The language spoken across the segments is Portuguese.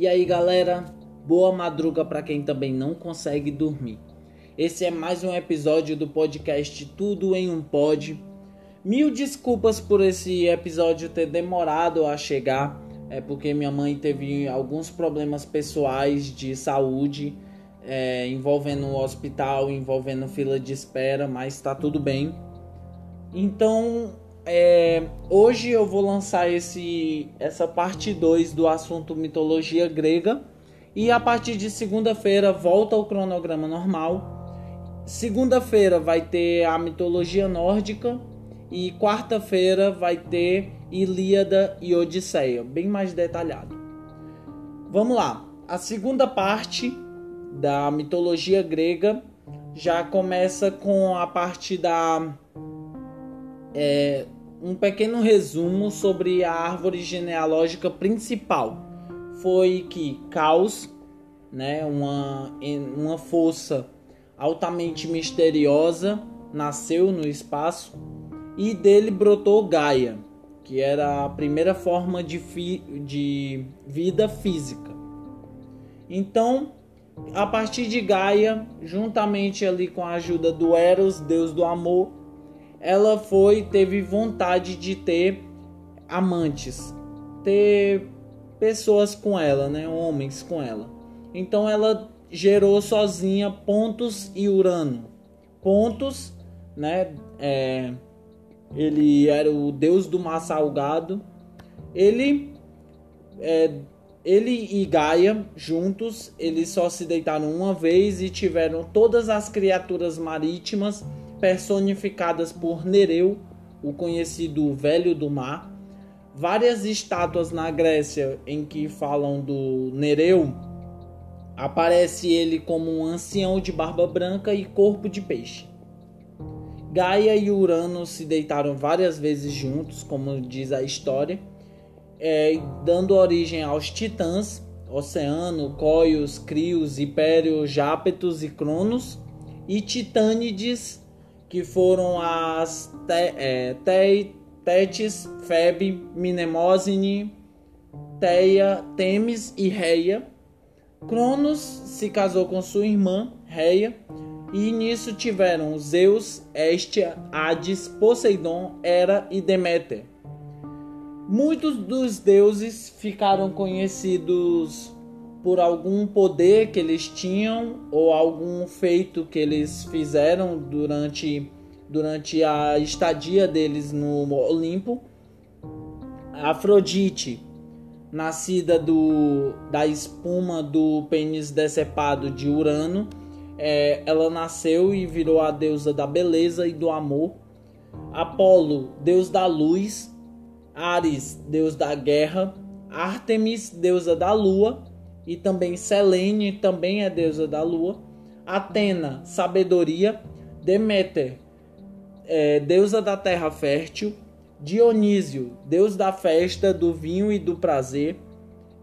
E aí, galera, boa madruga para quem também não consegue dormir. Esse é mais um episódio do podcast Tudo em um Pod. Mil desculpas por esse episódio ter demorado a chegar, é porque minha mãe teve alguns problemas pessoais de saúde, é, envolvendo o hospital, envolvendo fila de espera, mas tá tudo bem. Então, é, hoje eu vou lançar esse, essa parte 2 do assunto mitologia grega. E a partir de segunda-feira volta ao cronograma normal. Segunda-feira vai ter a mitologia nórdica. E quarta-feira vai ter Ilíada e Odisseia, bem mais detalhado. Vamos lá. A segunda parte da mitologia grega já começa com a parte da é, um pequeno resumo sobre a árvore genealógica principal. Foi que Caos, né, uma, uma força altamente misteriosa, nasceu no espaço e dele brotou Gaia, que era a primeira forma de, fi, de vida física. Então, a partir de Gaia, juntamente ali com a ajuda do Eros, deus do amor, ela foi teve vontade de ter amantes, ter pessoas com ela, né, homens com ela. Então ela gerou sozinha Pontos e Urano. Pontos, né, é, ele era o deus do mar salgado. Ele é, ele e Gaia juntos, eles só se deitaram uma vez e tiveram todas as criaturas marítimas personificadas por Nereu, o conhecido Velho do Mar. Várias estátuas na Grécia em que falam do Nereu, aparece ele como um ancião de barba branca e corpo de peixe. Gaia e Urano se deitaram várias vezes juntos, como diz a história, é, dando origem aos titãs, Oceano, Coios, Crios, Hipério, Jápetos e Cronos, e Titânides, que foram as te, é, te, Febe, Minemosine, Teia, Temis e Reia. Cronos se casou com sua irmã, Reia, e nisso tiveram Zeus, Hestia, Hades, Poseidon, Hera e Deméter. Muitos dos deuses ficaram conhecidos por algum poder que eles tinham ou algum feito que eles fizeram durante, durante a estadia deles no Olimpo. Afrodite, nascida do, da espuma do pênis decepado de Urano, é, ela nasceu e virou a deusa da beleza e do amor. Apolo, deus da luz. Ares, deus da guerra. Artemis, deusa da lua e também Selene também é deusa da lua. Atena, sabedoria. Deméter, é, deusa da terra fértil. Dionísio, deus da festa, do vinho e do prazer.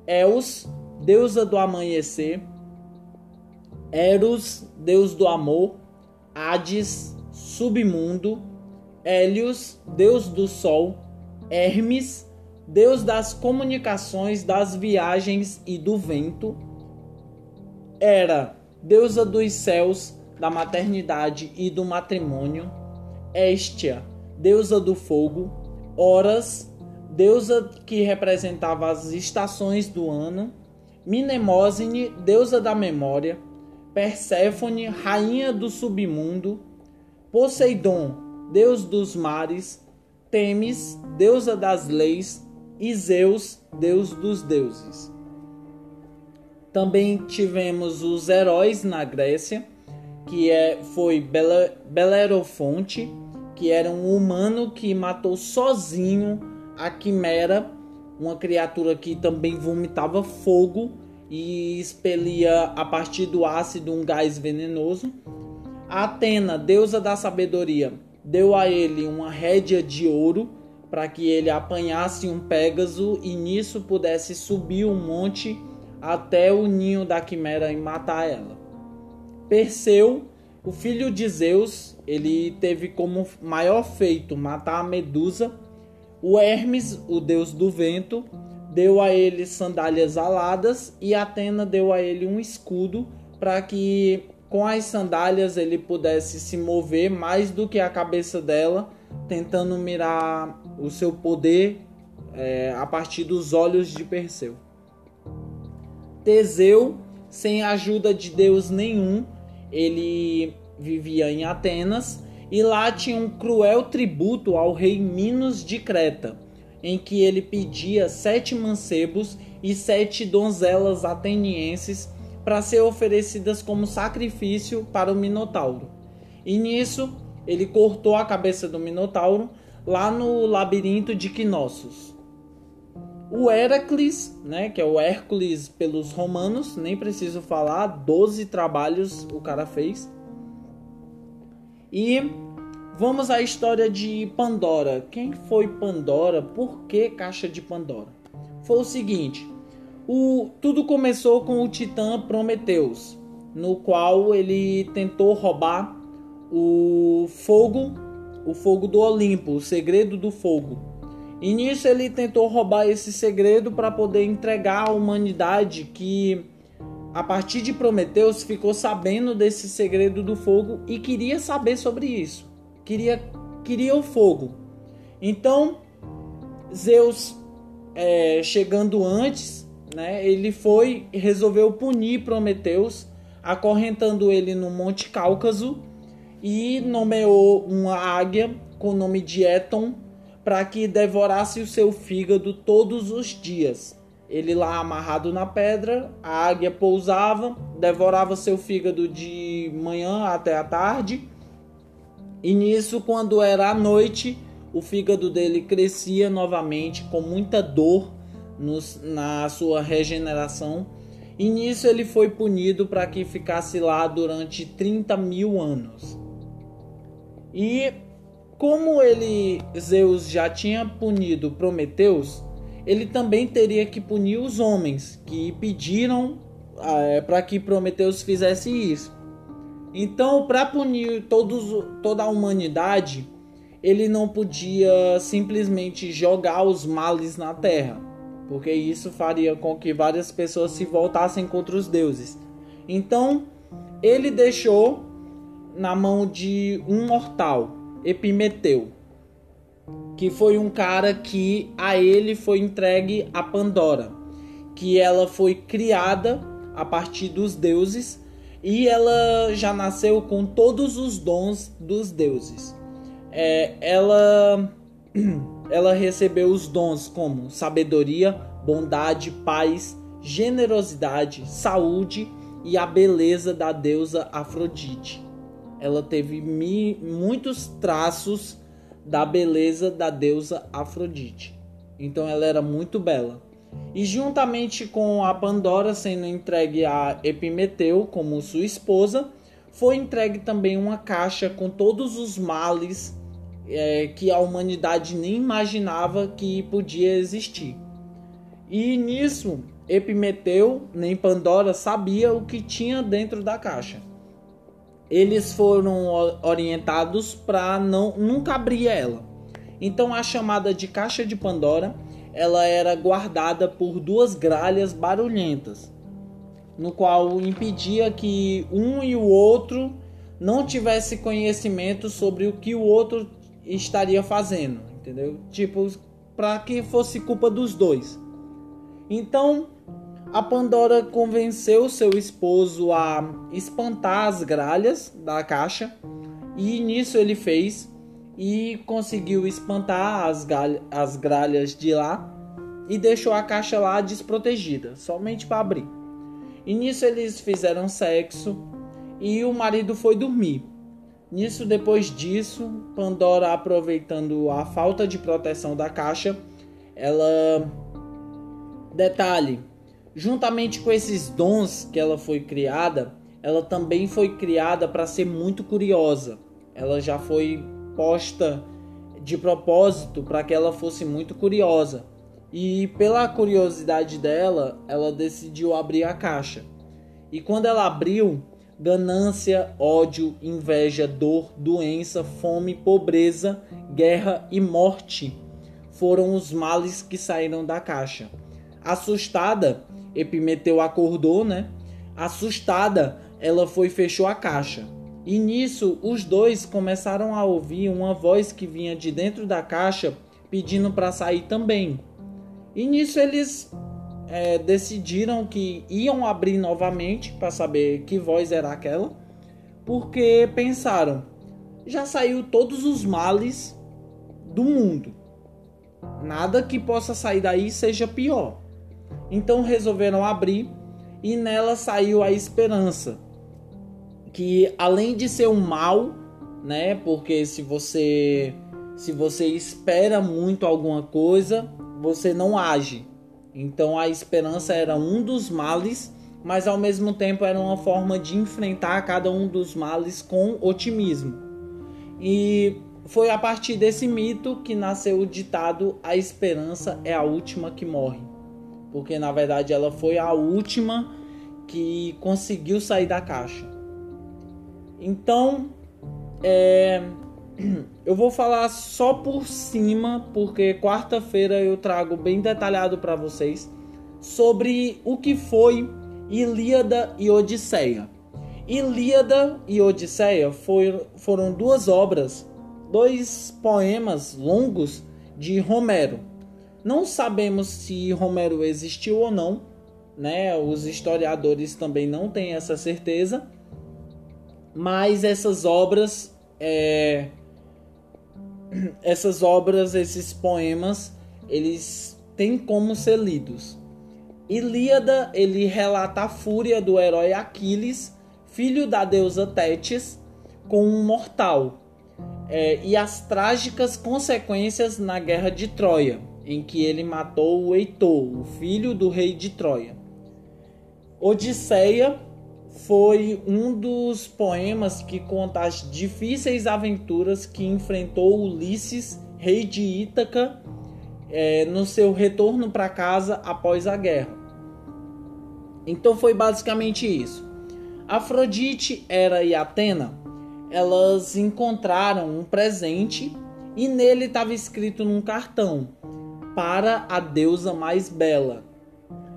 Eos, deusa do amanhecer. Eros, deus do amor. Hades, submundo. Hélios, deus do sol. Hermes, Deus das comunicações, das viagens e do vento, era deusa dos céus, da maternidade e do matrimônio, Estia, deusa do fogo, Horas, deusa que representava as estações do ano, Minemosine, deusa da memória, Perséfone, rainha do submundo, Poseidon, deus dos mares, Temis, deusa das leis, e Zeus, deus dos deuses. Também tivemos os heróis na Grécia, que é, foi Bele, Belerofonte, que era um humano que matou sozinho a Quimera, uma criatura que também vomitava fogo e expelia a partir do ácido um gás venenoso. A Atena, deusa da sabedoria, deu a ele uma rédea de ouro para que ele apanhasse um Pégaso e nisso pudesse subir um monte até o ninho da quimera e matar ela. Perseu, o filho de Zeus, ele teve como maior feito matar a Medusa. O Hermes, o deus do vento, deu a ele sandálias aladas e Atena deu a ele um escudo para que com as sandálias ele pudesse se mover mais do que a cabeça dela, tentando mirar o seu poder é, a partir dos olhos de Perseu. Teseu, sem a ajuda de Deus nenhum, ele vivia em Atenas e lá tinha um cruel tributo ao rei Minos de Creta, em que ele pedia sete mancebos e sete donzelas atenienses para ser oferecidas como sacrifício para o Minotauro. E nisso, ele cortou a cabeça do Minotauro lá no labirinto de Knossos. O Heracles, né, que é o Hércules pelos romanos, nem preciso falar, 12 trabalhos o cara fez. E vamos à história de Pandora. Quem foi Pandora? Por que caixa de Pandora? Foi o seguinte: o, tudo começou com o titã Prometeus, no qual ele tentou roubar o fogo, o fogo do Olimpo, o segredo do fogo. E nisso ele tentou roubar esse segredo para poder entregar à humanidade que a partir de Prometeus ficou sabendo desse segredo do fogo e queria saber sobre isso. Queria queria o fogo. Então Zeus é, chegando antes né, ele foi resolveu punir Prometeus, acorrentando ele no Monte Cáucaso e nomeou uma águia com o nome de Eton para que devorasse o seu fígado todos os dias. Ele lá amarrado na pedra, a águia pousava, devorava seu fígado de manhã até a tarde. E nisso, quando era a noite, o fígado dele crescia novamente com muita dor nos, na sua regeneração. E nisso ele foi punido para que ficasse lá durante 30 mil anos. E como ele Zeus já tinha punido Prometeus, ele também teria que punir os homens que pediram é, para que Prometeus fizesse isso. Então, para punir todos, toda a humanidade, ele não podia simplesmente jogar os males na terra porque isso faria com que várias pessoas se voltassem contra os deuses. Então, ele deixou na mão de um mortal, Epimeteu, que foi um cara que a ele foi entregue a Pandora, que ela foi criada a partir dos deuses e ela já nasceu com todos os dons dos deuses. É, ela ela recebeu os dons como sabedoria, bondade, paz, generosidade, saúde e a beleza da deusa Afrodite. Ela teve mi, muitos traços da beleza da deusa Afrodite. Então ela era muito bela. E juntamente com a Pandora sendo entregue a Epimeteu como sua esposa, foi entregue também uma caixa com todos os males é, que a humanidade nem imaginava que podia existir. E nisso, Epimeteu nem Pandora sabia o que tinha dentro da caixa. Eles foram orientados para não nunca abrir ela. Então a chamada de caixa de Pandora, ela era guardada por duas gralhas barulhentas, no qual impedia que um e o outro não tivesse conhecimento sobre o que o outro estaria fazendo, entendeu? Tipo, para que fosse culpa dos dois. Então, a Pandora convenceu seu esposo a espantar as gralhas da caixa, e nisso ele fez e conseguiu espantar as, as gralhas de lá e deixou a caixa lá desprotegida, somente para abrir. E nisso eles fizeram sexo e o marido foi dormir. Nisso, depois disso, Pandora, aproveitando a falta de proteção da caixa, ela. Detalhe: juntamente com esses dons que ela foi criada, ela também foi criada para ser muito curiosa. Ela já foi posta de propósito para que ela fosse muito curiosa. E pela curiosidade dela, ela decidiu abrir a caixa. E quando ela abriu, ganância, ódio, inveja, dor, doença, fome, pobreza, guerra e morte foram os males que saíram da caixa. Assustada, Epimeteu acordou, né? Assustada, ela foi e fechou a caixa. E nisso, os dois começaram a ouvir uma voz que vinha de dentro da caixa pedindo para sair também. E nisso eles é, decidiram que iam abrir novamente para saber que voz era aquela, porque pensaram: já saiu todos os males do mundo. Nada que possa sair daí seja pior. Então resolveram abrir e nela saiu a esperança que além de ser um mal, né? Porque se você se você espera muito alguma coisa, você não age. Então a esperança era um dos males, mas ao mesmo tempo era uma forma de enfrentar cada um dos males com otimismo. E foi a partir desse mito que nasceu o ditado: a esperança é a última que morre. Porque na verdade ela foi a última que conseguiu sair da caixa. Então, é, eu vou falar só por cima, porque quarta-feira eu trago bem detalhado para vocês sobre o que foi Ilíada e Odisseia. Ilíada e Odisseia foi, foram duas obras, dois poemas longos de Homero. Não sabemos se Homero existiu ou não, né? Os historiadores também não têm essa certeza, mas essas obras, é, essas obras, esses poemas, eles têm como ser lidos. Ilíada, ele relata a fúria do herói Aquiles, filho da deusa Tétis, com um mortal, é, e as trágicas consequências na guerra de Troia, em que ele matou o Heitor, o filho do rei de Troia. Odisseia foi um dos poemas que conta as difíceis aventuras que enfrentou Ulisses, rei de Ítaca, é, no seu retorno para casa após a guerra. Então foi basicamente isso. Afrodite, Hera e Atena, elas encontraram um presente e nele estava escrito num cartão para a deusa mais bela.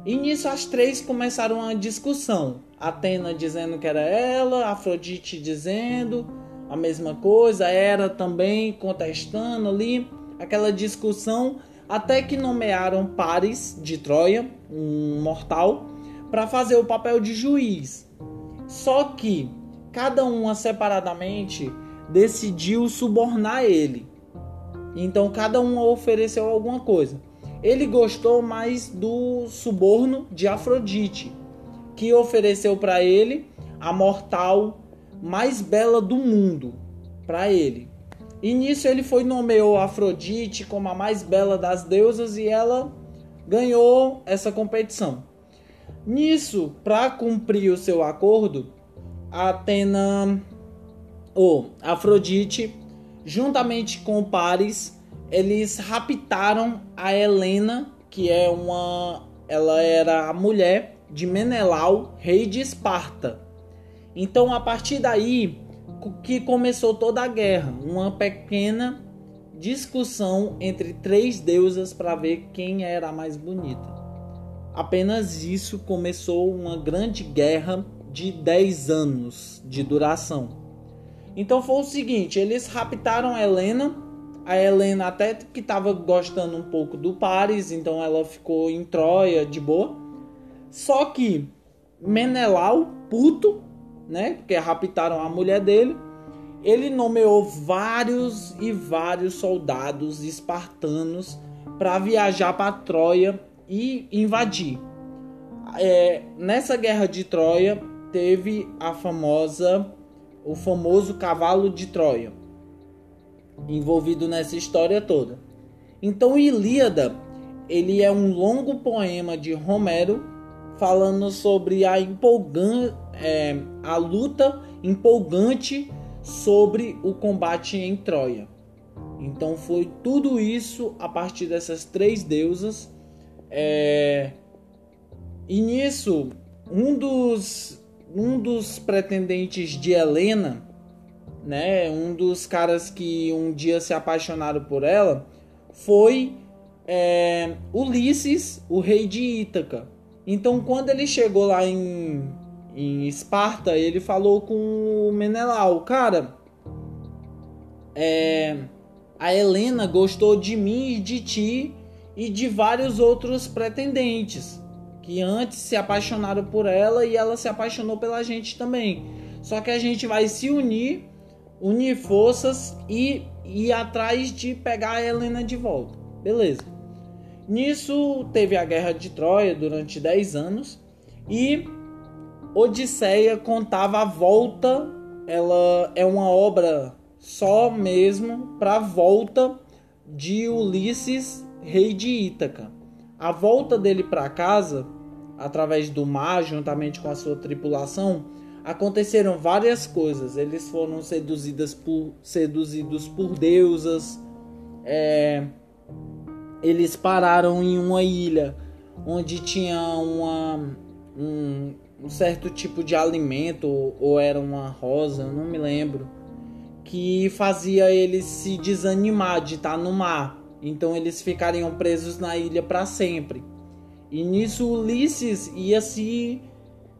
E nisso as três começaram uma discussão. Atena dizendo que era ela, Afrodite dizendo a mesma coisa, Hera também contestando ali, aquela discussão, até que nomearam Paris de Troia, um mortal, para fazer o papel de juiz. Só que cada uma separadamente decidiu subornar ele. Então cada uma ofereceu alguma coisa. Ele gostou mais do suborno de Afrodite, que ofereceu para ele a mortal mais bela do mundo para ele. E nisso ele foi nomeou Afrodite como a mais bela das deusas e ela ganhou essa competição. Nisso, para cumprir o seu acordo, Atena ou Afrodite, juntamente com Paris, eles raptaram a Helena, que é uma ela era a mulher de Menelau, rei de Esparta. Então, a partir daí que começou toda a guerra, uma pequena discussão entre três deusas para ver quem era a mais bonita. Apenas isso começou uma grande guerra de 10 anos de duração. Então foi o seguinte, eles raptaram Helena, a Helena até que estava gostando um pouco do Paris, então ela ficou em Troia de boa. Só que Menelau, puto, né? Porque raptaram a mulher dele. Ele nomeou vários e vários soldados espartanos para viajar para Troia e invadir. É, nessa guerra de Troia teve a famosa, o famoso cavalo de Troia envolvido nessa história toda. Então Ilíada ele é um longo poema de Homero falando sobre a empolgante, é, a luta empolgante sobre o combate em Troia. Então foi tudo isso a partir dessas três deusas. É... E nisso, um dos, um dos pretendentes de Helena, né, um dos caras que um dia se apaixonaram por ela, foi é, Ulisses, o rei de Ítaca. Então, quando ele chegou lá em, em Esparta, ele falou com o Menelau: Cara, é, a Helena gostou de mim e de ti e de vários outros pretendentes que antes se apaixonaram por ela e ela se apaixonou pela gente também. Só que a gente vai se unir, unir forças e ir atrás de pegar a Helena de volta. Beleza. Nisso teve a Guerra de Troia durante 10 anos e Odisseia contava a volta, ela é uma obra só mesmo para a volta de Ulisses, rei de Ítaca. A volta dele para casa, através do mar, juntamente com a sua tripulação, aconteceram várias coisas. Eles foram por, seduzidos por deusas, é, eles pararam em uma ilha onde tinha uma, um, um certo tipo de alimento, ou era uma rosa, não me lembro, que fazia eles se desanimar de estar no mar. Então eles ficariam presos na ilha para sempre. E nisso Ulisses ia se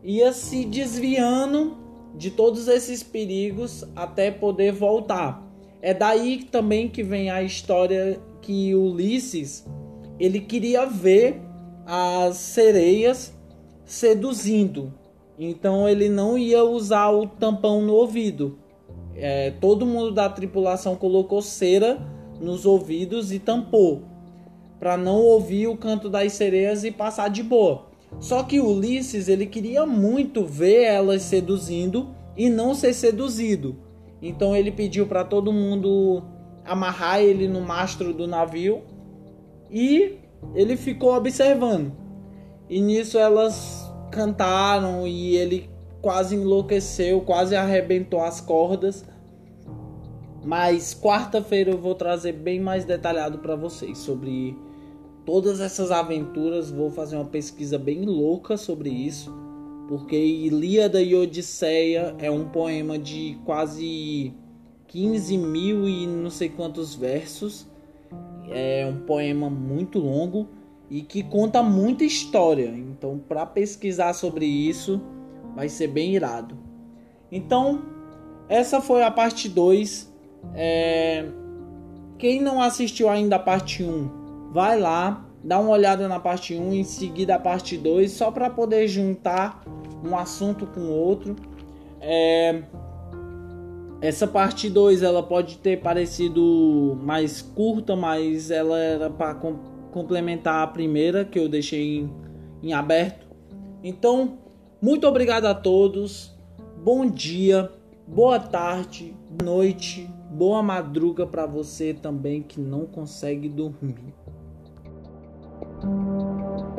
ia se desviando de todos esses perigos até poder voltar. É daí também que vem a história que Ulisses ele queria ver as sereias seduzindo. Então ele não ia usar o tampão no ouvido. É, todo mundo da tripulação colocou cera nos ouvidos e tampou para não ouvir o canto das sereias e passar de boa. Só que Ulisses ele queria muito ver elas seduzindo e não ser seduzido. Então ele pediu para todo mundo amarrar ele no mastro do navio e ele ficou observando. E nisso elas cantaram e ele quase enlouqueceu, quase arrebentou as cordas. Mas quarta-feira eu vou trazer bem mais detalhado para vocês sobre todas essas aventuras. Vou fazer uma pesquisa bem louca sobre isso, porque Ilíada e Odisseia é um poema de quase 15 mil e não sei quantos versos. É um poema muito longo e que conta muita história. Então, para pesquisar sobre isso, vai ser bem irado. Então, essa foi a parte 2. É... Quem não assistiu ainda a parte 1, vai lá, dá uma olhada na parte 1, em seguida a parte 2, só para poder juntar um assunto com outro. É... Essa parte 2 ela pode ter parecido mais curta, mas ela era para com complementar a primeira que eu deixei em, em aberto. Então, muito obrigado a todos. Bom dia, boa tarde, noite, boa madruga para você também que não consegue dormir. Thank you.